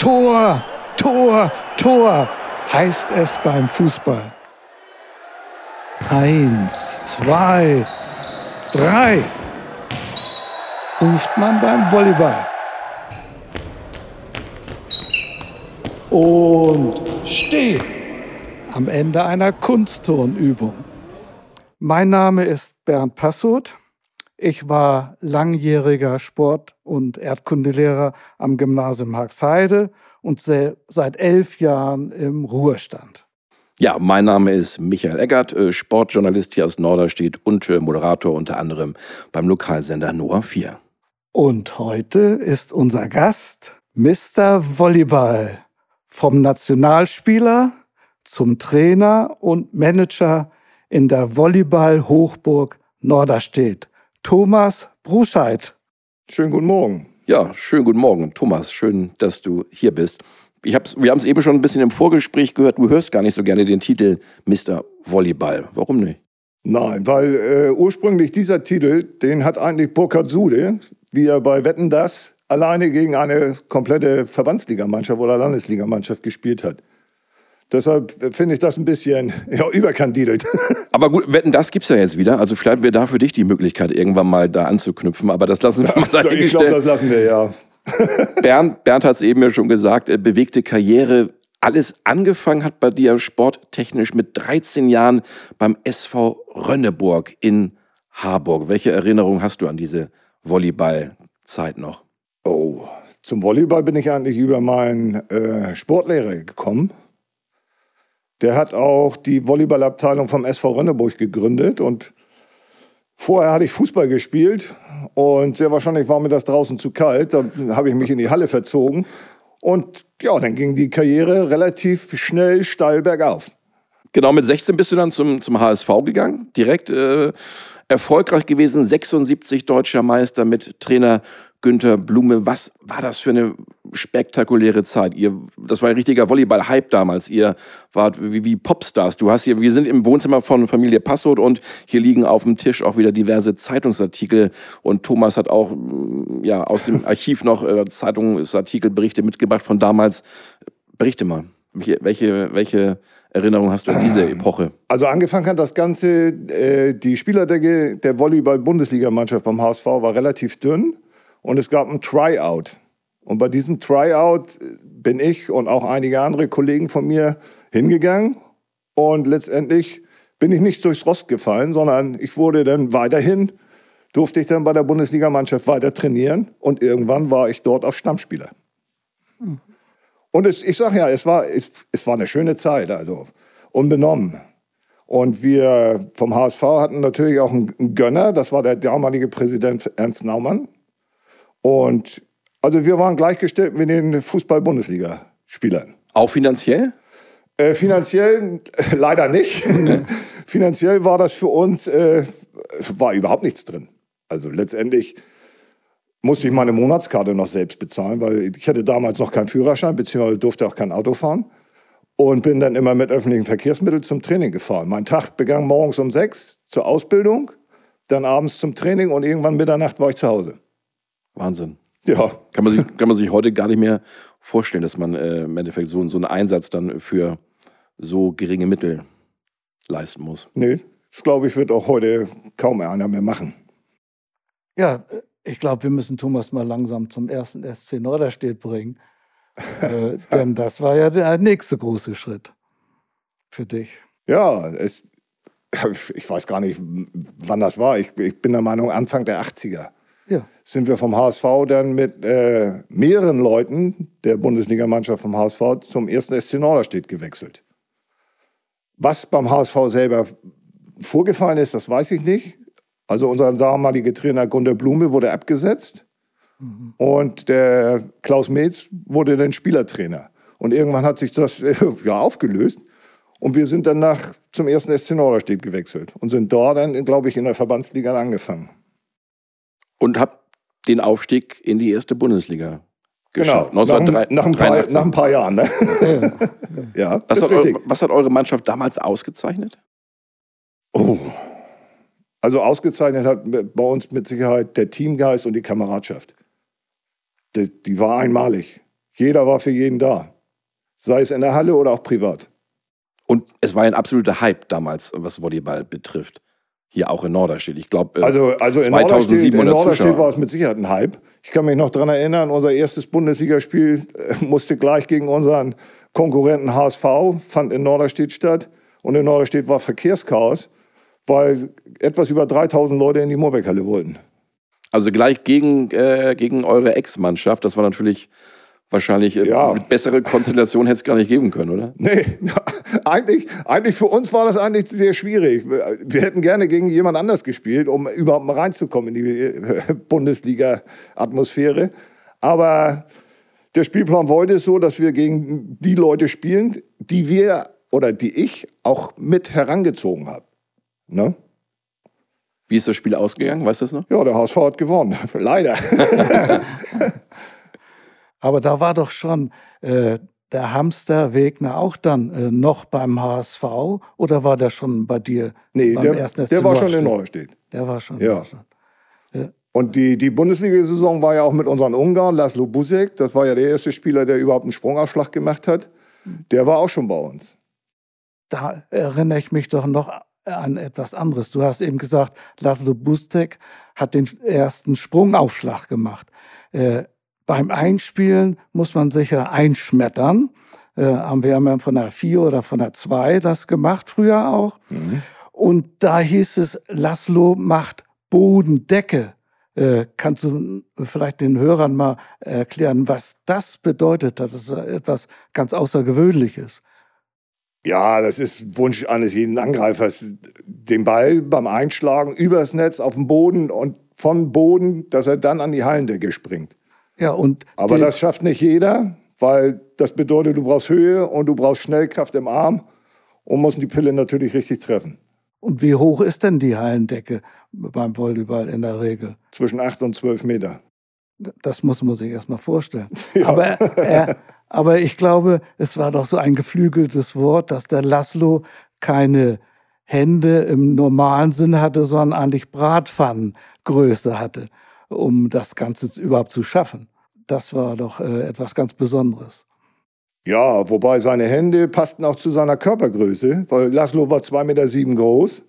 Tor, Tor, Tor heißt es beim Fußball. Eins, zwei, drei ruft man beim Volleyball. Und steh am Ende einer Kunstturnübung. Mein Name ist Bernd Passoth. Ich war langjähriger Sport- und Erdkundelehrer am Gymnasium Haxheide und seit elf Jahren im Ruhestand. Ja, mein Name ist Michael Eggert, äh, Sportjournalist hier aus Norderstedt und äh, Moderator unter anderem beim Lokalsender Noah 4. Und heute ist unser Gast Mr. Volleyball. Vom Nationalspieler zum Trainer und Manager in der Volleyball-Hochburg Norderstedt. Thomas Bruscheid. Schönen guten Morgen. Ja, schönen guten Morgen, Thomas. Schön, dass du hier bist. Ich hab's, wir haben es eben schon ein bisschen im Vorgespräch gehört, du hörst gar nicht so gerne den Titel Mr. Volleyball. Warum nicht? Nein, weil äh, ursprünglich dieser Titel, den hat eigentlich Burkhard Sude, wie er bei Wetten das alleine gegen eine komplette Verbandsligamannschaft oder Landesligamannschaft gespielt hat. Deshalb finde ich das ein bisschen ja, überkandidelt. Aber gut, wetten, das gibt es ja jetzt wieder. Also vielleicht wäre da für dich die Möglichkeit, irgendwann mal da anzuknüpfen. Aber das lassen wir mal Ich glaube, das lassen wir, ja. Bernd, Bernd hat es eben ja schon gesagt, bewegte Karriere. Alles angefangen hat bei dir sporttechnisch mit 13 Jahren beim SV Rönneburg in Harburg. Welche Erinnerung hast du an diese Volleyballzeit noch? Oh, zum Volleyball bin ich eigentlich über meinen äh, Sportlehrer gekommen. Der hat auch die Volleyballabteilung vom SV Rönneburg gegründet und vorher hatte ich Fußball gespielt und sehr wahrscheinlich war mir das draußen zu kalt. Dann habe ich mich in die Halle verzogen und ja, dann ging die Karriere relativ schnell steil bergauf. Genau, mit 16 bist du dann zum, zum HSV gegangen, direkt äh, erfolgreich gewesen, 76 deutscher Meister mit Trainer Günther Blume. Was war das für eine spektakuläre Zeit? Ihr, das war ein richtiger Volleyball-Hype damals. Ihr wart wie, wie, Popstars. Du hast hier, wir sind im Wohnzimmer von Familie Passold und hier liegen auf dem Tisch auch wieder diverse Zeitungsartikel. Und Thomas hat auch mm, ja, aus dem Archiv noch äh, Zeitungsartikelberichte mitgebracht von damals. Berichte mal. Welche, welche, welche Erinnerung hast du an diese Epoche? Also angefangen hat das Ganze, äh, die Spielerdecke der Volleyball-Bundesligamannschaft beim HSV war relativ dünn und es gab ein Tryout. Und bei diesem Tryout bin ich und auch einige andere Kollegen von mir hingegangen und letztendlich bin ich nicht durchs Rost gefallen, sondern ich wurde dann weiterhin, durfte ich dann bei der Bundesligamannschaft weiter trainieren und irgendwann war ich dort auch Stammspieler. Hm. Und es, ich sage ja, es war, es, es war eine schöne Zeit, also unbenommen. Und wir vom HSV hatten natürlich auch einen Gönner, das war der damalige Präsident Ernst Naumann. Und also wir waren gleichgestellt mit den Fußball-Bundesliga-Spielern. Auch finanziell? Äh, finanziell äh, leider nicht. finanziell war das für uns, äh, war überhaupt nichts drin. Also letztendlich musste ich meine Monatskarte noch selbst bezahlen, weil ich hatte damals noch keinen Führerschein, beziehungsweise durfte auch kein Auto fahren. Und bin dann immer mit öffentlichen Verkehrsmitteln zum Training gefahren. Mein Tag begann morgens um sechs zur Ausbildung, dann abends zum Training und irgendwann Mitternacht war ich zu Hause. Wahnsinn. Ja. Kann man sich, kann man sich heute gar nicht mehr vorstellen, dass man äh, im Endeffekt so, so einen Einsatz dann für so geringe Mittel leisten muss. Nee, das glaube ich, wird auch heute kaum einer mehr machen. Ja, ich glaube, wir müssen Thomas mal langsam zum ersten SC Norderstedt bringen. äh, denn das war ja der nächste große Schritt für dich. Ja, es, ich weiß gar nicht, wann das war. Ich, ich bin der Meinung, Anfang der 80er ja. sind wir vom HSV dann mit äh, mehreren Leuten der Bundesligamannschaft vom HSV zum ersten SC Norderstedt gewechselt. Was beim HSV selber vorgefallen ist, das weiß ich nicht. Also unser damaliger Trainer Gunter Blume wurde abgesetzt mhm. und der Klaus Metz wurde dann Spielertrainer. Und irgendwann hat sich das äh, ja aufgelöst. Und wir sind dann nach zum ersten SC Norderstedt gewechselt und sind dort dann, glaube ich, in der Verbandsliga angefangen und habe den Aufstieg in die erste Bundesliga geschafft. Genau, nach, nach, ein paar, nach ein paar Jahren. Ne? ja, was, hat eure, was hat eure Mannschaft damals ausgezeichnet? Oh. Also ausgezeichnet hat bei uns mit Sicherheit der Teamgeist und die Kameradschaft. Die, die war einmalig. Jeder war für jeden da. Sei es in der Halle oder auch privat. Und es war ein absoluter Hype damals, was Volleyball betrifft. Hier auch in Norderstedt. Ich glaube, äh, Also, also in Norderstedt, in Norderstedt war es mit Sicherheit ein Hype. Ich kann mich noch daran erinnern, unser erstes Bundesligaspiel äh, musste gleich gegen unseren Konkurrenten HSV, fand in Norderstedt statt. Und in Norderstedt war Verkehrschaos, weil etwas über 3000 Leute in die Moorbeckhalle wollten. Also gleich gegen, äh, gegen eure Ex-Mannschaft. Das war natürlich wahrscheinlich äh, Ja. bessere Konstellation hätte es gar nicht geben können, oder? Nee, eigentlich, eigentlich für uns war das eigentlich sehr schwierig. Wir hätten gerne gegen jemand anders gespielt, um überhaupt mal reinzukommen in die äh, Bundesliga-Atmosphäre. Aber der Spielplan wollte es so, dass wir gegen die Leute spielen, die wir oder die ich auch mit herangezogen habe. Ne? Wie ist das Spiel ausgegangen? Weißt du das noch? Ja, der HSV hat gewonnen. Leider. Aber da war doch schon äh, der Hamster Wegner auch dann äh, noch beim HSV oder war der schon bei dir? Nee, beim der, ersten der war schon in? Norderstedt. Der war schon. Ja. schon. Und die, die Bundesliga-Saison war ja auch mit unseren Ungarn, Laszlo Busek, das war ja der erste Spieler, der überhaupt einen Sprungaufschlag gemacht hat. Der war auch schon bei uns. Da erinnere ich mich doch noch an etwas anderes. Du hast eben gesagt, Laszlo Bustek hat den ersten Sprungaufschlag gemacht. Äh, beim Einspielen muss man sicher einschmettern. Äh, haben wir von der 4 oder von der 2 das gemacht, früher auch. Und da hieß es, Laszlo macht Bodendecke. Äh, kannst du vielleicht den Hörern mal erklären, was das bedeutet? Das ist etwas ganz Außergewöhnliches. Ja, das ist Wunsch eines jeden Angreifers. Den Ball beim Einschlagen übers Netz auf den Boden und von Boden, dass er dann an die Hallendecke springt. Ja, und Aber das schafft nicht jeder, weil das bedeutet, du brauchst Höhe und du brauchst Schnellkraft im Arm und musst die Pille natürlich richtig treffen. Und wie hoch ist denn die Hallendecke beim Volleyball in der Regel? Zwischen 8 und 12 Meter. Das muss man sich erstmal vorstellen. Aber, er, aber ich glaube, es war doch so ein geflügeltes Wort, dass der Laszlo keine Hände im normalen Sinne hatte, sondern eigentlich Bratpfannengröße hatte, um das Ganze überhaupt zu schaffen. Das war doch äh, etwas ganz Besonderes. Ja, wobei seine Hände passten auch zu seiner Körpergröße, weil Laszlo war 2,7 Meter sieben groß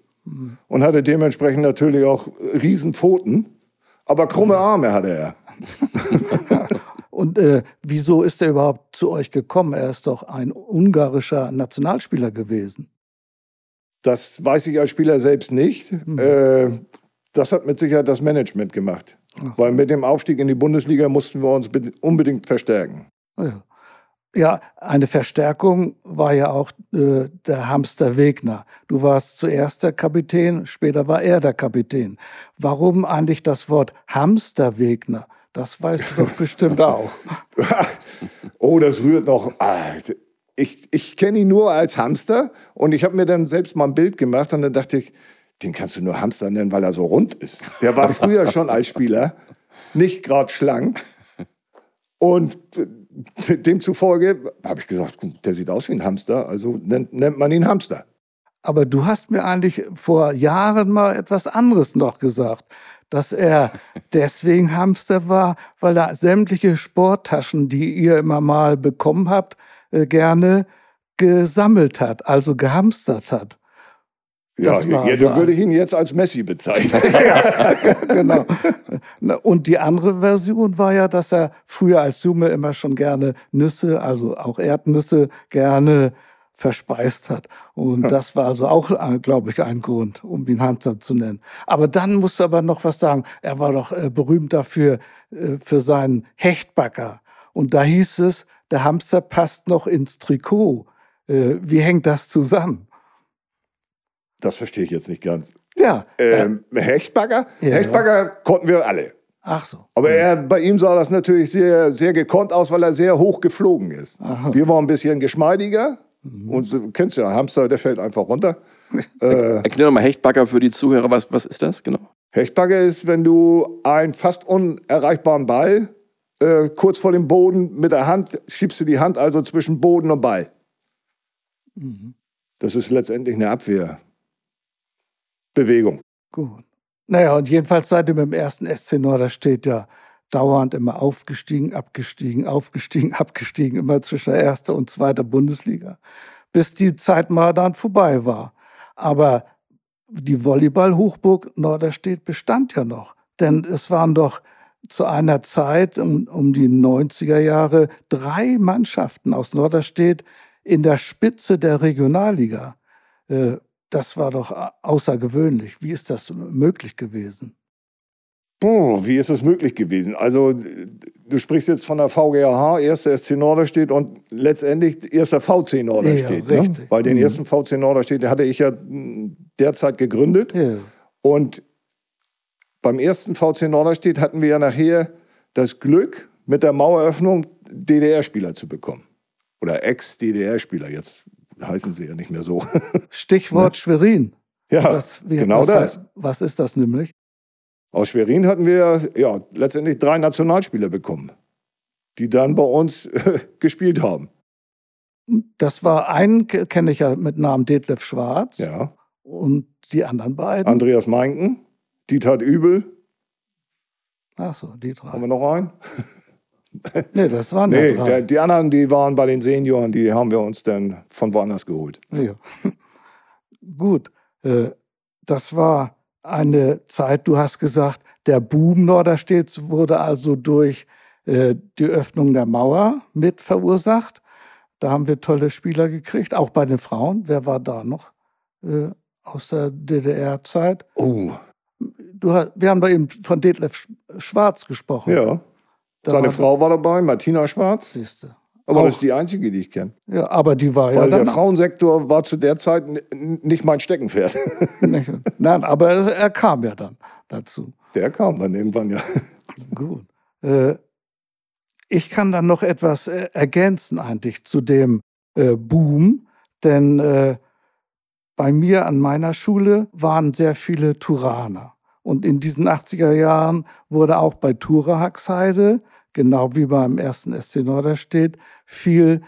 und hatte dementsprechend natürlich auch Riesenpfoten. Aber krumme Arme hatte er. Und äh, wieso ist er überhaupt zu euch gekommen? Er ist doch ein ungarischer Nationalspieler gewesen. Das weiß ich als Spieler selbst nicht. Äh, das hat mit Sicherheit das Management gemacht. Weil mit dem Aufstieg in die Bundesliga mussten wir uns be- unbedingt verstärken. Ah Ja. ja, eine Verstärkung war ja auch äh, der Hamster Wegner. Du warst zuerst der Kapitän, später war er der Kapitän. Warum eigentlich das Wort Hamster Wegner? Das weißt du doch bestimmt auch. oh, das rührt noch. Ah, ich ich kenne ihn nur als Hamster und ich habe mir dann selbst mal ein Bild gemacht und dann dachte ich, den kannst du nur Hamster nennen, weil er so rund ist. Der war früher schon als Spieler nicht gerade schlank und äh, demzufolge habe ich gesagt, "Guck, der sieht aus wie ein Hamster, also nennt, nennt man ihn Hamster. Aber du hast mir eigentlich vor Jahren mal etwas anderes noch gesagt, dass er deswegen Hamster war, weil er sämtliche Sporttaschen, die ihr immer mal bekommen habt, äh, gerne gesammelt hat, also gehamstert hat. Ja, Das ja, dann würde ich ihn jetzt als Messi bezeichnen. genau. Na, Und die andere Version war ja, dass er früher als Junge immer schon gerne Nüsse, also auch Erdnüsse, gerne verspeist hat. Und das war also auch, äh, glaube ich, ein Grund, um ihn Hamster zu nennen. Aber dann musst du aber noch was sagen. Er war doch äh, berühmt dafür, äh, für seinen Hechtbacker. Und da hieß es, der Hamster passt noch ins Trikot. Äh, wie hängt das zusammen? Das verstehe ich jetzt nicht ganz. Ja. Ähm, Hechtbagger? Ja. Hechtbagger konnten wir alle. Ach so. Aber er, bei ihm sah das natürlich sehr, sehr gekonnt aus, weil er sehr hoch geflogen ist. Wir waren ein bisschen geschmeidiger. Und du kennst ja, Hamster, der fällt einfach runter. Erklär doch mal Hechtbagger für die Zuhörer, was, was ist das genau? Hechtbagger ist, wenn du einen fast unerreichbaren Ball äh, kurz vor dem Boden mit der Hand, schiebst du die Hand also zwischen Boden und Ball. Das ist letztendlich eine Abwehrbewegung. Gut. Naja, und jedenfalls seid ihr mit ersten SC Norderstedt ja dauernd immer aufgestiegen, abgestiegen, aufgestiegen, abgestiegen, immer zwischen der ersten und zweiten Bundesliga, bis die Zeit mal dann vorbei war. Aber die Volleyball-Hochburg Norderstedt bestand ja noch. Denn es waren doch zu einer Zeit um, um die 90er Jahre drei Mannschaften aus Norderstedt in der Spitze der Regionalliga. Äh, das war doch außergewöhnlich. Wie ist das möglich gewesen? Boah, wie ist das möglich gewesen? Also, du sprichst jetzt von der VGH, erster SC Norderstedt und letztendlich erster VC Norderstedt. Ja, ne? Weil den mhm. ersten VC Norderstedt, den hatte ich ja derzeit gegründet. Ja. Und beim ersten VC Norderstedt hatten wir ja nachher das Glück, mit der Maueröffnung DDR-Spieler zu bekommen. Oder Ex-DDR-Spieler, jetzt heißen sie ja nicht mehr so. Stichwort ne? Schwerin. Ja, das, wie, genau was das. Was ist das nämlich? Aus Schwerin hatten wir ja letztendlich drei Nationalspieler bekommen, die dann bei uns äh, gespielt haben. Das war einen, kenne ich ja mit Namen Detlef Schwarz. Ja. Und die anderen beiden? Andreas Meinken, Dieter Übel. Ach so, die drei. Haben wir noch einen? nee, das waren nee, drei. Der, die anderen, die waren bei den Senioren, die haben wir uns dann von woanders geholt. Ja. Gut, äh, das war eine Zeit, du hast gesagt, der Boom Norderstedts wurde also durch äh, die Öffnung der Mauer mit verursacht. Da haben wir tolle Spieler gekriegt, auch bei den Frauen. Wer war da noch äh, aus der DDR-Zeit? Oh. Du, wir haben da eben von Detlef Schwarz gesprochen. Ja. Da Seine Frau war dabei, Martina Schwarz. Siehste. Aber auch. das ist die einzige, die ich kenne. Ja, aber die war Weil ja. Weil der Frauensektor war zu der Zeit nicht mein Steckenpferd. Nein, aber er kam ja dann dazu. Der kam dann irgendwann, ja. Gut. Äh, ich kann dann noch etwas äh, ergänzen eigentlich zu dem äh, Boom, denn bei mir an meiner Schule waren sehr viele Turaner. Und in diesen 80er Jahren wurde auch bei Tura Haxheide genau wie beim ersten SC Norderstedt, viel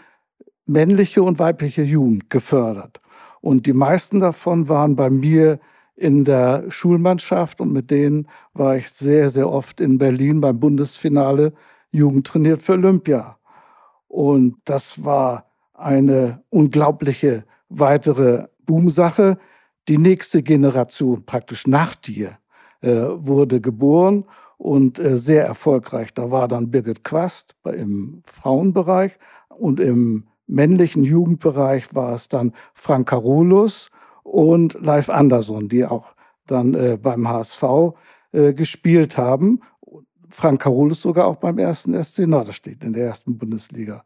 männliche und weibliche Jugend gefördert. Und die meisten davon waren bei mir in der Schulmannschaft und mit denen war ich sehr, sehr oft in Berlin beim Bundesfinale Jugend trainiert für Olympia. Und das war eine unglaubliche weitere Boomsache. Die nächste Generation praktisch nach dir äh, wurde geboren und äh, sehr erfolgreich. Da war dann Birgit Quast im Frauenbereich und im männlichen Jugendbereich war es dann Frank Carolus und Leif Andersson, die auch dann äh, beim HSV äh, gespielt haben. Frank Carolus sogar auch beim ersten SC Norderstedt in der ersten Bundesliga.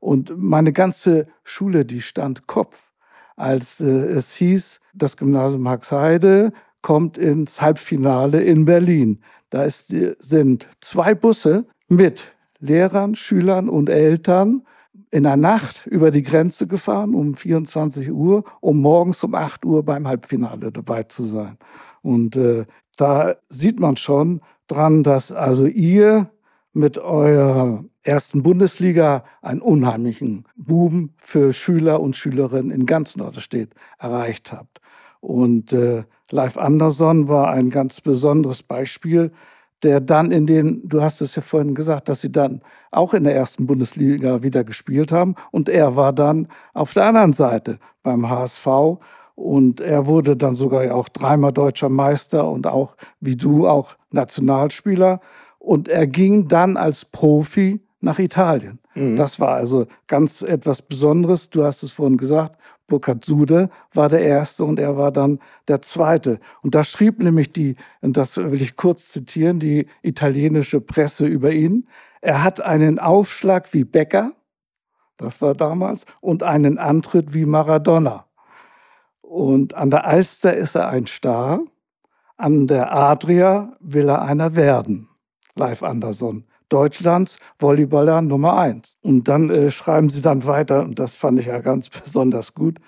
Und meine ganze Schule, die stand Kopf, als es hieß, das Gymnasium Haxheide kommt ins Halbfinale in Berlin. Da ist, sind zwei Busse mit Lehrern, Schülern und Eltern in der Nacht über die Grenze gefahren um 24 Uhr, um morgens um 8 Uhr beim Halbfinale dabei zu sein. Und äh, da sieht man schon dran, dass also ihr mit eurer ersten Bundesliga einen unheimlichen Boom für Schüler und Schülerinnen in ganz Norderstedt erreicht habt. Und äh, Live Anderson war ein ganz besonderes Beispiel, der dann in den, du hast es ja vorhin gesagt, dass sie dann auch in der ersten Bundesliga wieder gespielt haben. Und er war dann auf der anderen Seite beim HSV. Und er wurde dann sogar auch dreimal deutscher Meister und auch, wie du, auch Nationalspieler. Und er ging dann als Profi nach Italien. Mhm. Das war also ganz etwas Besonderes. Du hast es vorhin gesagt, Burkhard Sude war der Erste und er war dann der Zweite. Und da schrieb nämlich die, und das will ich kurz zitieren, die italienische Presse über ihn. Er hat einen Aufschlag wie Becker, das war damals, und einen Antritt wie Maradona. Und an der Alster ist er ein Star, an der Adria will er einer werden. Live Anderson. Deutschlands Volleyballer Nummer eins. Und dann äh, schreiben sie dann weiter, und das fand ich ja ganz besonders gut.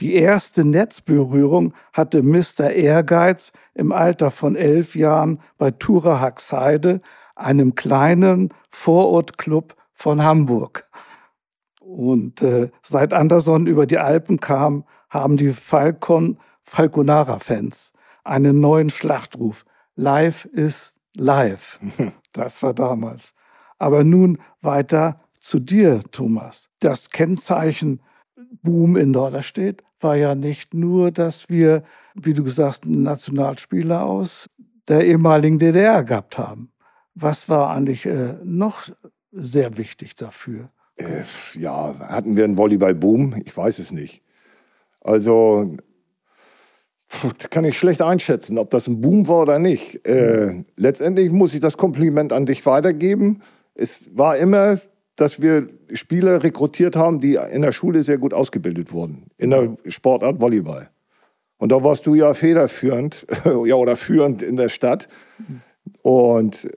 Die erste Netzberührung hatte Mr. Ehrgeiz im Alter von elf Jahren bei Tura Haxheide, einem kleinen Vorortclub von Hamburg. Und äh, seit Anderson über die Alpen kam, haben die Falcon Falconara-Fans einen neuen Schlachtruf. Life is live. Das war damals. Aber nun weiter zu dir, Thomas. Das Kennzeichen Boom in Norderstedt war ja nicht nur, dass wir, wie du gesagt, einen Nationalspieler aus der ehemaligen DDR gehabt haben. Was war eigentlich äh, noch sehr wichtig dafür? Äh, ja, hatten wir einen Volleyball-Boom? Ich weiß es nicht. Also kann ich schlecht einschätzen, ob das ein Boom war oder nicht. Äh, letztendlich muss ich das Kompliment an dich weitergeben. Es war immer, dass wir Spieler rekrutiert haben, die in der Schule sehr gut ausgebildet wurden, in der Sportart Volleyball. Und da warst du ja federführend, ja, oder führend in der Stadt. Und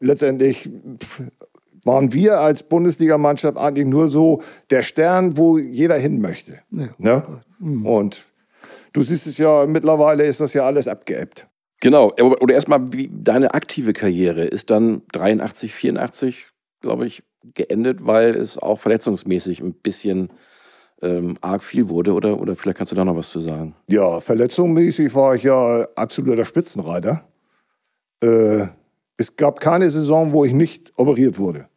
letztendlich waren wir als Bundesligamannschaft eigentlich nur so der Stern, wo jeder hin möchte. Ja. Ne? Mhm. Und du siehst es ja, mittlerweile ist das ja alles abgeebbt. Genau, oder erstmal deine aktive Karriere ist dann 83, 84, glaube ich, geendet, weil es auch verletzungsmäßig ein bisschen ähm, arg viel wurde, oder? Oder vielleicht kannst du da noch was zu sagen? Ja, verletzungsmäßig war ich ja absoluter Spitzenreiter. Äh, es gab keine Saison, wo ich nicht operiert wurde.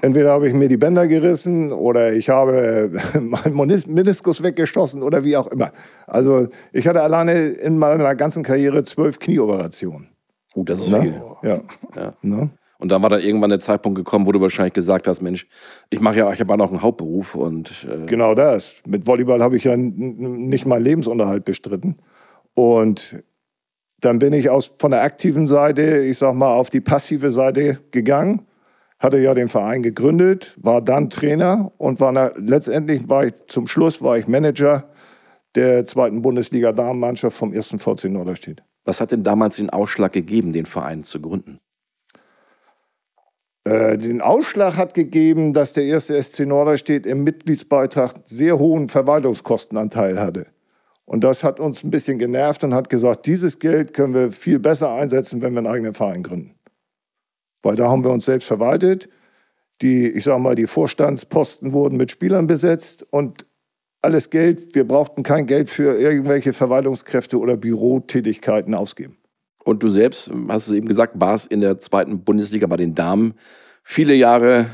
Entweder habe ich mir die Bänder gerissen oder ich habe meinen Meniskus weggestoßen oder wie auch immer. Also ich hatte alleine in meiner ganzen Karriere zwölf Knieoperationen. Oh, das ist ne? viel. Ja. ja. Ne? Und dann war da irgendwann der Zeitpunkt gekommen, wo du wahrscheinlich gesagt hast, Mensch, ich mache ja, ich habe ja noch einen Hauptberuf und äh genau das. Mit Volleyball habe ich ja nicht meinen Lebensunterhalt bestritten. Und dann bin ich aus von der aktiven Seite, ich sag mal, auf die passive Seite gegangen hatte ja den Verein gegründet, war dann Trainer und war na, letztendlich war ich zum Schluss war ich Manager der zweiten Bundesliga Damenmannschaft vom ersten VC Norderstedt. Was hat denn damals den Ausschlag gegeben, den Verein zu gründen? Äh, den Ausschlag hat gegeben, dass der erste SC Norderstedt im Mitgliedsbeitrag sehr hohen Verwaltungskostenanteil hatte. Und das hat uns ein bisschen genervt und hat gesagt, dieses Geld können wir viel besser einsetzen, wenn wir einen eigenen Verein gründen. Weil da haben wir uns selbst verwaltet. Die, ich sage mal, die Vorstandsposten wurden mit Spielern besetzt und alles Geld, wir brauchten kein Geld für irgendwelche Verwaltungskräfte oder Bürotätigkeiten ausgeben. Und du selbst, hast du eben gesagt, warst in der zweiten Bundesliga bei den Damen viele Jahre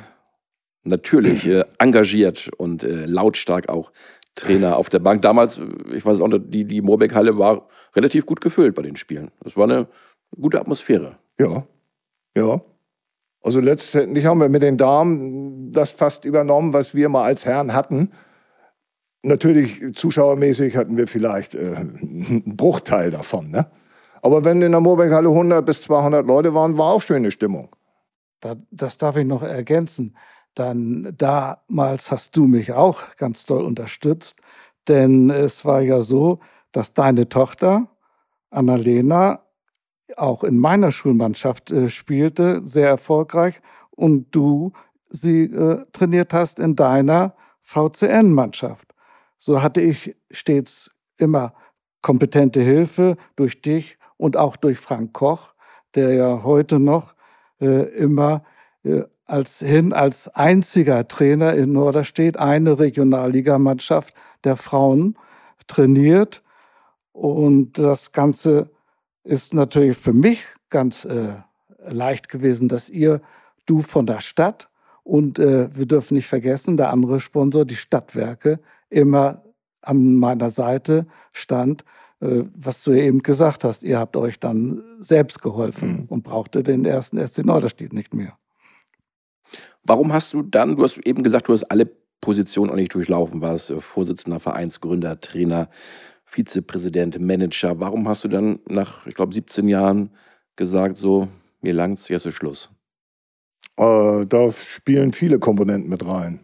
natürlich äh, engagiert und äh, lautstark auch Trainer auf der Bank. Damals, ich weiß auch noch, die, die Moorbeck-Halle war relativ gut gefüllt bei den Spielen. Das war eine gute Atmosphäre. Ja, ja. Also letztendlich haben wir mit den Damen das fast übernommen, was wir mal als Herren hatten. Natürlich zuschauermäßig hatten wir vielleicht äh, einen Bruchteil davon. Ne? Aber wenn in der Moorbeckhalle 100 bis 200 Leute waren, war auch schöne Stimmung. das darf ich noch ergänzen. Dann damals hast du mich auch ganz toll unterstützt, denn es war ja so, dass deine Tochter Annalena auch in meiner Schulmannschaft äh, spielte, sehr erfolgreich, und du sie äh, trainiert hast in deiner VCN-Mannschaft. So hatte ich stets immer kompetente Hilfe durch dich und auch durch Frank Koch, der ja heute noch äh, immer äh, als hin als einziger Trainer in Norderstedt eine Regionalligamannschaft der Frauen trainiert und das Ganze ist natürlich für mich ganz äh, leicht gewesen, dass ihr, du von der Stadt und äh, wir dürfen nicht vergessen, der andere Sponsor, die Stadtwerke, immer an meiner Seite stand, äh, was du eben gesagt hast. Ihr habt euch dann selbst geholfen mhm. und brauchte den ersten SC Norderstedt nicht mehr. Warum hast du dann, du hast eben gesagt, du hast alle Positionen auch nicht durchlaufen, warst äh, Vorsitzender, Vereinsgründer, Trainer, Vizepräsident, Manager. Warum hast du dann nach, ich glaube, 17 Jahren gesagt, so, mir langt's, jetzt ist Schluss? Äh, da spielen viele Komponenten mit rein.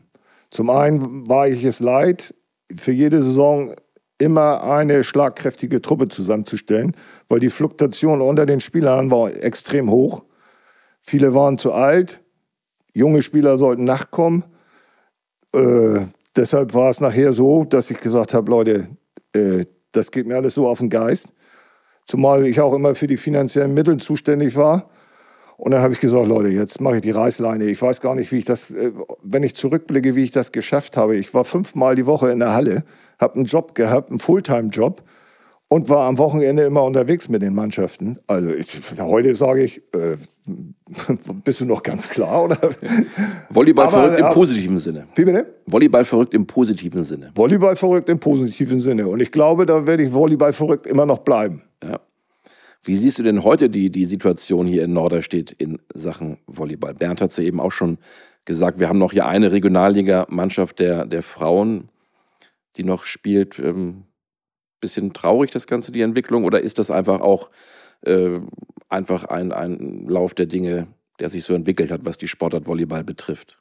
Zum einen war ich es leid, für jede Saison immer eine schlagkräftige Truppe zusammenzustellen, weil die Fluktuation unter den Spielern war extrem hoch. Viele waren zu alt, junge Spieler sollten nachkommen. Äh, deshalb war es nachher so, dass ich gesagt habe, Leute, äh, das geht mir alles so auf den Geist. Zumal ich auch immer für die finanziellen Mittel zuständig war. Und dann habe ich gesagt, Leute, jetzt mache ich die Reißleine. Ich weiß gar nicht, wie ich das, äh, wenn ich zurückblicke, wie ich das geschafft habe. Ich war fünfmal die Woche in der Halle, habe einen Job gehabt, einen Fulltime-Job. Und war am Wochenende immer unterwegs mit den Mannschaften. Also ich, heute sage ich, äh, bist du noch ganz klar? Oder? Volleyball aber, verrückt im positiven Sinne. Wie bitte? Volleyball verrückt im positiven Sinne. Volleyball verrückt im positiven Sinne. Und ich glaube, da werde ich Volleyball verrückt immer noch bleiben. Ja. Wie siehst du denn heute die, die Situation hier in Norderstedt in Sachen Volleyball? Bernd hat es ja eben auch schon gesagt, wir haben noch hier eine Regionalliga-Mannschaft der, der Frauen, die noch spielt. Ähm, bisschen traurig, das Ganze, die Entwicklung? Oder ist das einfach auch äh, einfach ein, ein Lauf der Dinge, der sich so entwickelt hat, was die Sportart Volleyball betrifft?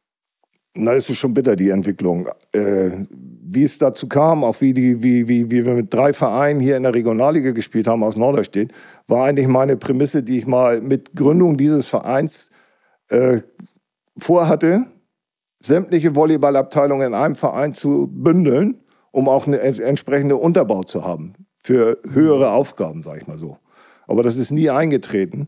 Na, es ist schon bitter, die Entwicklung. Äh, wie es dazu kam, auch wie, die, wie, wie, wie wir mit drei Vereinen hier in der Regionalliga gespielt haben aus Norderstedt, war eigentlich meine Prämisse, die ich mal mit Gründung dieses Vereins äh, vorhatte, sämtliche Volleyballabteilungen in einem Verein zu bündeln um auch einen entsprechende Unterbau zu haben für höhere Aufgaben, sage ich mal so. Aber das ist nie eingetreten.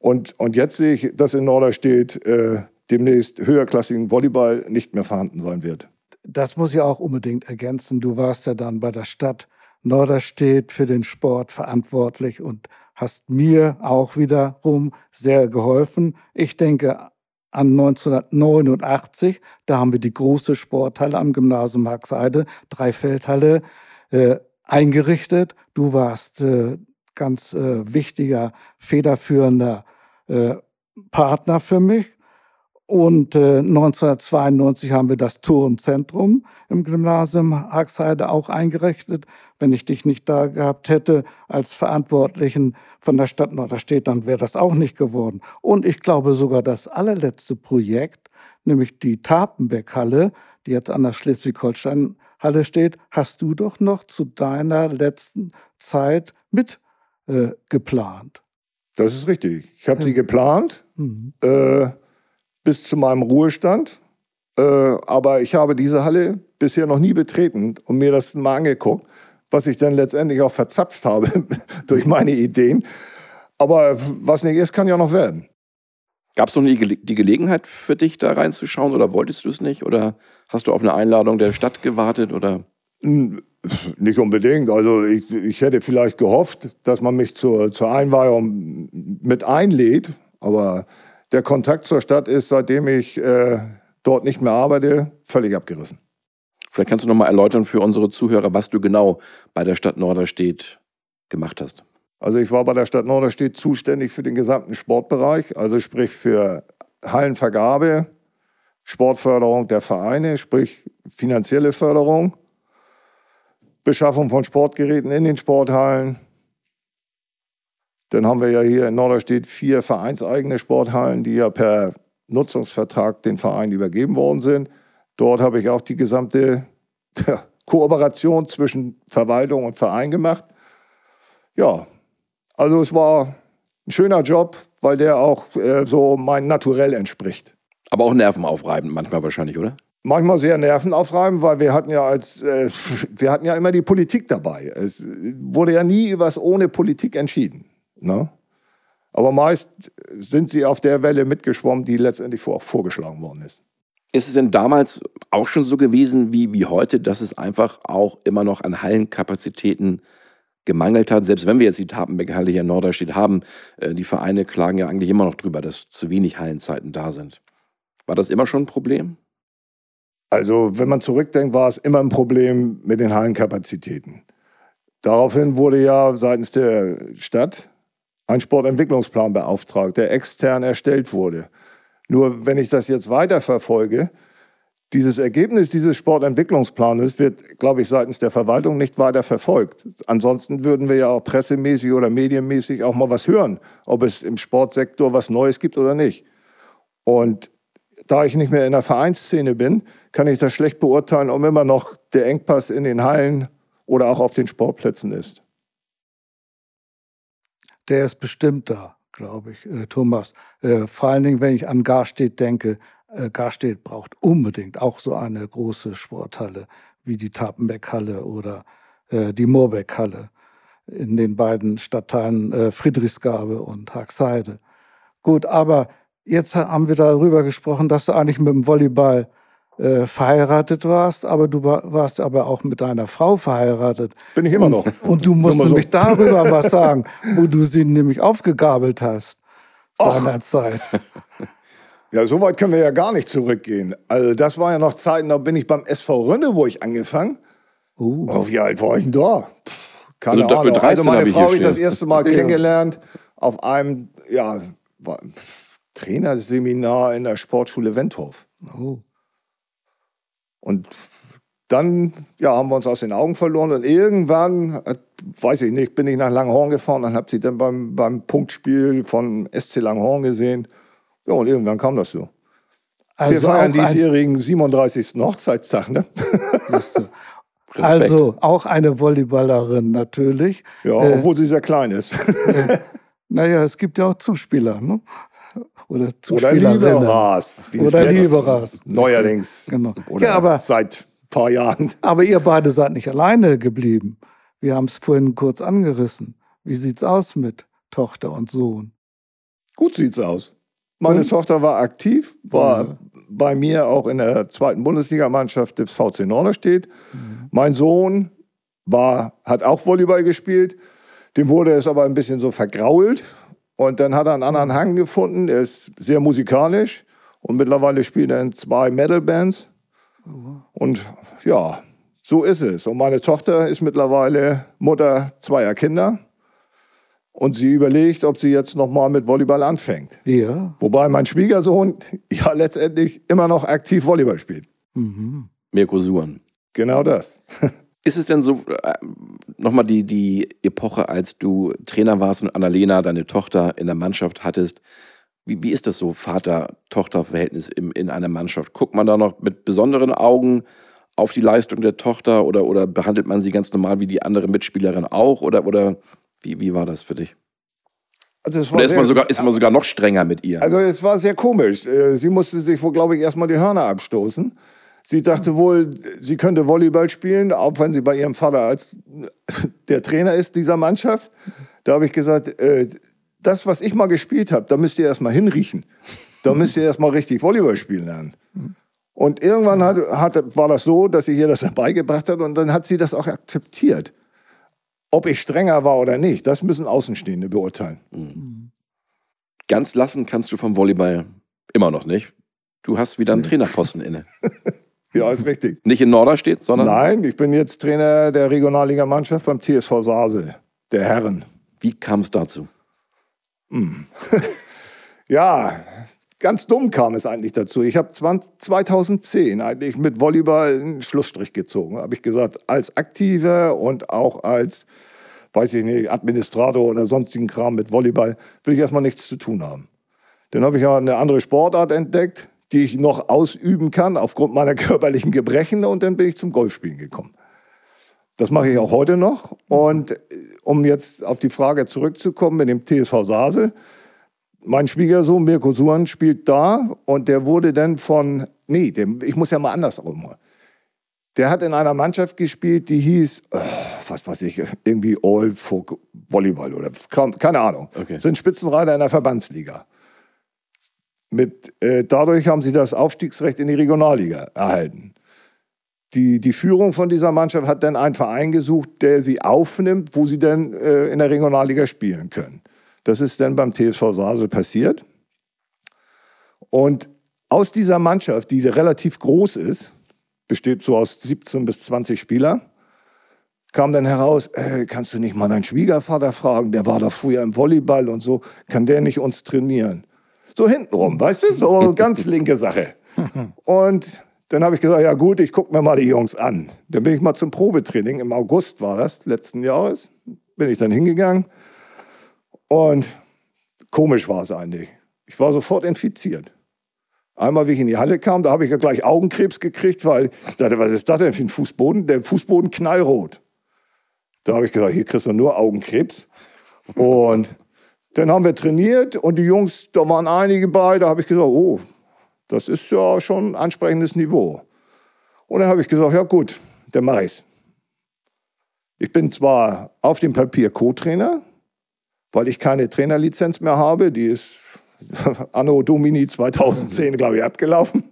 Und, und jetzt sehe ich, dass in Norderstedt äh, demnächst höherklassigen Volleyball nicht mehr vorhanden sein wird. Das muss ich auch unbedingt ergänzen. Du warst ja dann bei der Stadt Norderstedt für den Sport verantwortlich und hast mir auch wiederum sehr geholfen. Ich denke, an 1989. Da haben wir die große Sporthalle am Gymnasium Haxheide, Dreifeldhalle, äh, eingerichtet. Du warst äh, ganz äh, wichtiger, federführender äh, Partner für mich. Und äh, 1992 haben wir das Turnzentrum im Gymnasium Haxheide auch eingerichtet. Wenn ich dich nicht da gehabt hätte als Verantwortlichen von der Stadt Norderstedt, dann wäre das auch nicht geworden. Und ich glaube sogar das allerletzte Projekt, nämlich die Tapenbeck-Halle, die jetzt an der Schleswig-Holstein-Halle steht, hast du doch noch zu deiner letzten Zeit mit äh, geplant. Das ist richtig. Ich habe ja. sie geplant. Mhm. Äh, bis zu meinem Ruhestand. Äh, aber ich habe diese Halle bisher noch nie betreten und mir das mal angeguckt, was ich dann letztendlich auch verzapft habe durch meine Ideen. Aber was nicht ist, kann ja noch werden. Gab es noch nie die Gelegenheit für dich, da reinzuschauen oder wolltest du es nicht? Oder hast du auf eine Einladung der Stadt gewartet? Oder? Nicht unbedingt. Also ich, ich hätte vielleicht gehofft, dass man mich zur, zur Einweihung mit einlädt. Aber der Kontakt zur Stadt ist, seitdem ich äh, dort nicht mehr arbeite, völlig abgerissen. Vielleicht kannst du noch mal erläutern für unsere Zuhörer, was du genau bei der Stadt Norderstedt gemacht hast. Also ich war bei der Stadt Norderstedt zuständig für den gesamten Sportbereich, also sprich für Hallenvergabe, Sportförderung der Vereine, sprich finanzielle Förderung, Beschaffung von Sportgeräten in den Sporthallen, dann haben wir ja hier in Norderstedt vier vereinseigene Sporthallen, die ja per Nutzungsvertrag den Verein übergeben worden sind. Dort habe ich auch die gesamte Kooperation zwischen Verwaltung und Verein gemacht. Ja, also es war ein schöner Job, weil der auch äh, so mein Naturell entspricht. Aber auch nervenaufreibend manchmal wahrscheinlich, oder? Manchmal sehr nervenaufreibend, weil wir hatten ja als äh, wir hatten ja immer die Politik dabei. Es wurde ja nie was ohne Politik entschieden. Ne? Aber meist sind sie auf der Welle mitgeschwommen, die letztendlich vor, vorgeschlagen worden ist. Ist es denn damals auch schon so gewesen wie, wie heute, dass es einfach auch immer noch an Hallenkapazitäten gemangelt hat? Selbst wenn wir jetzt die Tapenbeck-Halle hier in Norderstedt haben, äh, die Vereine klagen ja eigentlich immer noch drüber, dass zu wenig Hallenzeiten da sind. War das immer schon ein Problem? Also, wenn man zurückdenkt, war es immer ein Problem mit den Hallenkapazitäten. Daraufhin wurde ja seitens der Stadt ein Sportentwicklungsplan beauftragt, der extern erstellt wurde. Nur wenn ich das jetzt weiterverfolge, dieses Ergebnis dieses Sportentwicklungsplanes wird, glaube ich, seitens der Verwaltung nicht weiter verfolgt. Ansonsten würden wir ja auch pressemäßig oder medienmäßig auch mal was hören, ob es im Sportsektor was Neues gibt oder nicht. Und da ich nicht mehr in der Vereinsszene bin, kann ich das schlecht beurteilen, ob immer noch der Engpass in den Hallen oder auch auf den Sportplätzen ist der ist bestimmt da, glaube ich, äh, Thomas. Äh, vor allen Dingen, wenn ich an Garstedt denke, äh, Garstedt braucht unbedingt auch so eine große Sporthalle wie die Tapenbeck-Halle oder äh, die Moorbeck-Halle in den beiden Stadtteilen äh, Friedrichsgabe und Haxheide. Gut, aber jetzt haben wir darüber gesprochen, dass du eigentlich mit dem Volleyball äh, verheiratet warst, aber du warst aber auch mit deiner Frau verheiratet. Bin ich immer noch. Und du musst nämlich so. darüber was sagen, wo du sie nämlich aufgegabelt hast seinerzeit. Ja, so weit können wir ja gar nicht zurückgehen. Also das war ja noch Zeiten, da bin ich beim SV Rönneburg angefangen. Uh. Oh, wie alt war ich denn da? Pff, keine also, Ahnung. Also meine Frau habe ich das erste Mal kennengelernt auf einem ja, Trainerseminar in der Sportschule Wendhof. Oh. Und dann ja, haben wir uns aus den Augen verloren und irgendwann, weiß ich nicht, bin ich nach Langhorn gefahren und habe sie dann beim, beim Punktspiel von SC Langhorn gesehen. Ja, und irgendwann kam das so. Also wir feiern diesjährigen 37. Hochzeitstag, ne? also auch eine Volleyballerin natürlich. Ja, äh, obwohl sie sehr klein ist. äh, naja, es gibt ja auch Zuspieler, ne? Oder. Oder Lieberas. Oder Lieberas. Neuerdings. Genau. Oder ja, aber, seit ein paar Jahren. Aber ihr beide seid nicht alleine geblieben. Wir haben es vorhin kurz angerissen. Wie sieht's aus mit Tochter und Sohn? Gut sieht's aus. Meine und? Tochter war aktiv, war ja. bei mir auch in der zweiten Bundesligamannschaft des VC Norderstedt. Mhm. Mein Sohn war, hat auch Volleyball gespielt. Dem wurde es aber ein bisschen so vergrault. Und dann hat er einen anderen Hang gefunden. Er ist sehr musikalisch. Und mittlerweile spielt er in zwei Metal-Bands. Mhm. Und ja, so ist es. Und meine Tochter ist mittlerweile Mutter zweier Kinder. Und sie überlegt, ob sie jetzt nochmal mit Volleyball anfängt. Ja. Wobei mein Schwiegersohn ja letztendlich immer noch aktiv Volleyball spielt. Mhm. Mirko Suren. Genau das. Ist es denn so, äh, nochmal die, die Epoche, als du Trainer warst und Annalena, deine Tochter, in der Mannschaft hattest? Wie, wie ist das so, Vater-Tochter-Verhältnis in, in einer Mannschaft? Guckt man da noch mit besonderen Augen auf die Leistung der Tochter oder, oder behandelt man sie ganz normal wie die andere Mitspielerin auch? Oder, oder wie, wie war das für dich? Also es war Oder ist, man sogar, ist man sogar noch strenger mit ihr? Also es war sehr komisch. Äh, sie musste sich wohl, glaube ich, erstmal die Hörner abstoßen. Sie dachte wohl, sie könnte Volleyball spielen, auch wenn sie bei ihrem Vater als der Trainer ist dieser Mannschaft. Da habe ich gesagt, äh, das, was ich mal gespielt habe, da müsst ihr erstmal hinriechen. Da müsst ihr erstmal richtig Volleyball spielen lernen. Und irgendwann hat, hat, war das so, dass sie ihr das beigebracht hat und dann hat sie das auch akzeptiert. Ob ich strenger war oder nicht, das müssen Außenstehende beurteilen. Mhm. Ganz lassen kannst du vom Volleyball immer noch nicht. Du hast wieder einen Trainerposten inne. ja, ist richtig. Nicht in Norderstedt, sondern? Nein, ich bin jetzt Trainer der Regionalligamannschaft beim TSV Sasel, der Herren. Wie kam es dazu? Hm. ja, ganz dumm kam es eigentlich dazu. Ich habe 2010 eigentlich mit Volleyball einen Schlussstrich gezogen. Habe ich gesagt, als Aktive und auch als, weiß ich nicht, Administrator oder sonstigen Kram mit Volleyball will ich erstmal nichts zu tun haben. Dann habe ich eine andere Sportart entdeckt, die ich noch ausüben kann aufgrund meiner körperlichen Gebrechen und dann bin ich zum Golfspielen gekommen. Das mache ich auch heute noch. Und äh, um jetzt auf die Frage zurückzukommen mit dem TSV Sasel, mein Schwiegersohn Mirko Suan spielt da und der wurde dann von, nee, der, ich muss ja mal andersrum. Der hat in einer Mannschaft gespielt, die hieß, oh, was weiß ich, irgendwie All Folk Volleyball oder keine Ahnung. Okay. Sind Spitzenreiter in der Verbandsliga. Mit, äh, dadurch haben sie das Aufstiegsrecht in die Regionalliga erhalten. Die, die Führung von dieser Mannschaft hat dann einen Verein gesucht, der sie aufnimmt, wo sie dann äh, in der Regionalliga spielen können. Das ist dann beim TSV Sasel passiert. Und aus dieser Mannschaft, die relativ groß ist, besteht so aus 17 bis 20 Spieler, kam dann heraus, äh, kannst du nicht mal deinen Schwiegervater fragen, der war da früher im Volleyball und so, kann der nicht uns trainieren? So hintenrum, weißt du, so ganz linke Sache. Und dann habe ich gesagt, ja gut, ich gucke mir mal die Jungs an. Dann bin ich mal zum Probetraining, im August war das, letzten Jahres, bin ich dann hingegangen. Und komisch war es eigentlich. Ich war sofort infiziert. Einmal, wie ich in die Halle kam, da habe ich ja gleich Augenkrebs gekriegt, weil ich dachte, was ist das denn für ein Fußboden? Der Fußboden knallrot. Da habe ich gesagt, hier kriegst du nur Augenkrebs. Und dann haben wir trainiert und die Jungs, da waren einige bei, da habe ich gesagt, oh, das ist ja schon ein ansprechendes Niveau. Und dann habe ich gesagt, ja gut, dann mache ich's. Ich bin zwar auf dem Papier Co-Trainer, weil ich keine Trainerlizenz mehr habe. Die ist anno Domini 2010, glaube ich, abgelaufen.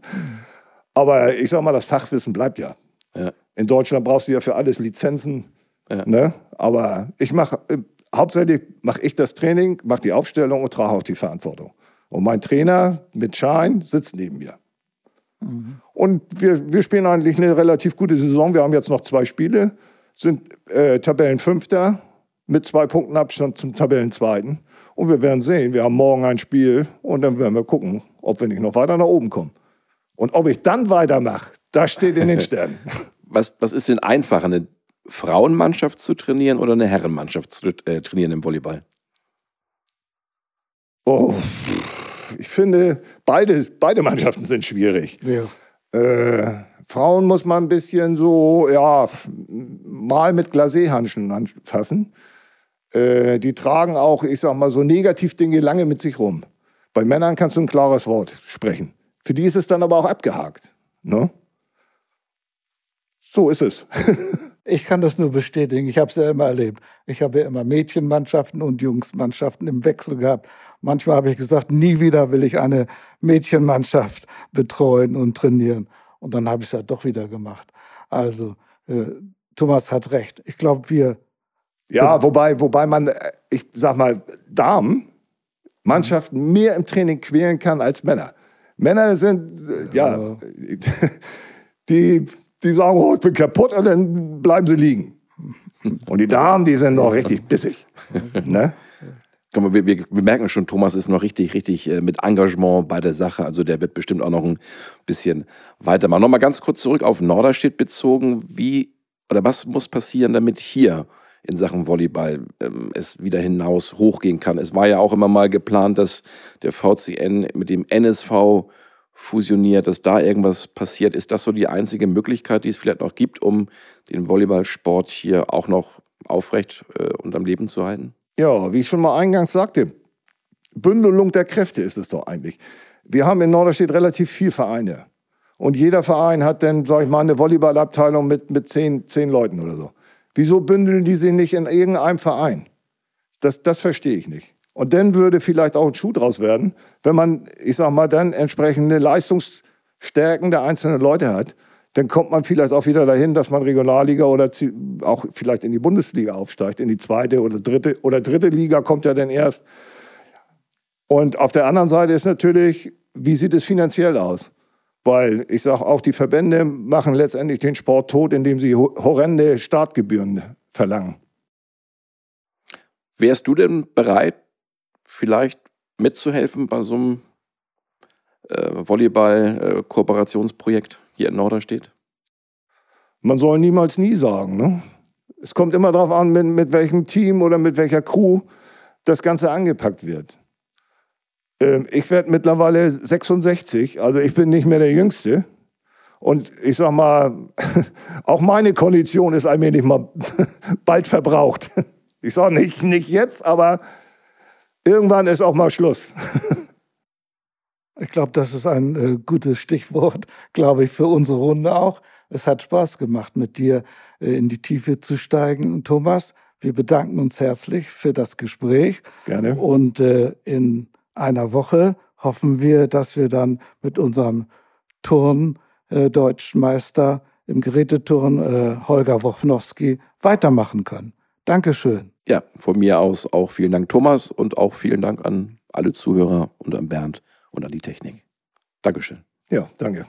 Aber ich sag mal, das Fachwissen bleibt ja. Ja. In Deutschland brauchst du ja für alles Lizenzen. Ja. Ne? Aber ich mache, hauptsächlich mache ich das Training, mache die Aufstellung und trage auch die Verantwortung. Und mein Trainer mit Schein sitzt neben mir. Und wir, wir spielen eigentlich eine relativ gute Saison. Wir haben jetzt noch zwei Spiele, sind äh, Tabellenfünfter mit zwei Punkten Abstand zum Tabellenzweiten. Und wir werden sehen, wir haben morgen ein Spiel und dann werden wir gucken, ob wir nicht noch weiter nach oben kommen. Und ob ich dann weitermache, das steht in den Sternen. Was, was ist denn einfacher, eine Frauenmannschaft zu trainieren oder eine Herrenmannschaft zu äh, trainieren im Volleyball? Oh, ich finde, beide, beide Mannschaften sind schwierig. Ja. Äh, Frauen muss man ein bisschen so, ja, mal mit Glacéhandschuhen anfassen. Äh, die tragen auch, ich sag mal, so Negativdinge lange mit sich rum. Bei Männern kannst du ein klares Wort sprechen. Für die ist es dann aber auch abgehakt. Ne? So ist es. Ich kann das nur bestätigen. Ich habe es ja immer erlebt. Ich habe ja immer Mädchenmannschaften und Jungsmannschaften im Wechsel gehabt. Manchmal habe ich gesagt, nie wieder will ich eine Mädchenmannschaft betreuen und trainieren. Und dann habe ich es ja doch wieder gemacht. Also, äh, Thomas hat recht. Ich glaube, wir, Ja, wobei, wobei man, äh, ich sag mal, Damen Mannschaften mehr im Training quälen kann als Männer. Männer sind, äh, ja, die, die sagen, oh, ich bin kaputt und dann bleiben sie liegen. Und die Damen, die sind noch richtig bissig. Ne? Wir, wir, wir merken schon, Thomas ist noch richtig, richtig äh, mit Engagement bei der Sache. Also der wird bestimmt auch noch ein bisschen weitermachen. Nochmal ganz kurz zurück auf Norderstedt bezogen. Wie oder was muss passieren, damit hier in Sachen Volleyball ähm, es wieder hinaus hochgehen kann? Es war ja auch immer mal geplant, dass der VCN mit dem NSV fusioniert, dass da irgendwas passiert. Ist das so die einzige Möglichkeit, die es vielleicht noch gibt, um den Volleyballsport hier auch noch aufrecht äh, und am Leben zu halten? Ja, wie ich schon mal eingangs sagte, Bündelung der Kräfte ist es doch eigentlich. Wir haben in Norderstedt relativ viel Vereine. Und jeder Verein hat dann, sag ich mal, eine Volleyballabteilung mit, mit zehn, zehn Leuten oder so. Wieso bündeln die sich nicht in irgendeinem Verein? Das, das verstehe ich nicht. Und dann würde vielleicht auch ein Schuh draus werden, wenn man, ich sag mal, dann entsprechende Leistungsstärken der einzelnen Leute hat. Dann kommt man vielleicht auch wieder dahin, dass man Regionalliga oder auch vielleicht in die Bundesliga aufsteigt, in die zweite oder dritte oder dritte Liga kommt ja dann erst. Und auf der anderen Seite ist natürlich, wie sieht es finanziell aus? Weil ich sage, auch die Verbände machen letztendlich den Sport tot, indem sie ho- horrende Startgebühren verlangen. Wärst du denn bereit, vielleicht mitzuhelfen bei so einem äh, Volleyball-Kooperationsprojekt hier in Norderstedt? Man soll niemals nie sagen. Ne? Es kommt immer darauf an, mit, mit welchem Team oder mit welcher Crew das Ganze angepackt wird. Ähm, ich werde mittlerweile 66, also ich bin nicht mehr der Jüngste. Und ich sag mal, auch meine Kondition ist allmählich mal bald verbraucht. Ich sage nicht, nicht jetzt, aber irgendwann ist auch mal Schluss. ich glaube, das ist ein äh, gutes Stichwort, glaube ich, für unsere Runde auch. Es hat Spaß gemacht, mit dir äh, in die Tiefe zu steigen, Thomas. Wir bedanken uns herzlich für das Gespräch. Gerne. Und äh, in einer Woche hoffen wir, dass wir dann mit unserem Turn äh, Deutschmeister im Geräteturn äh, Holger Wochnowski weitermachen können. Dankeschön. Ja, von mir aus auch vielen Dank, Thomas, und auch vielen Dank an alle Zuhörer und an Bernd und an die Technik. Dankeschön. Ja, danke.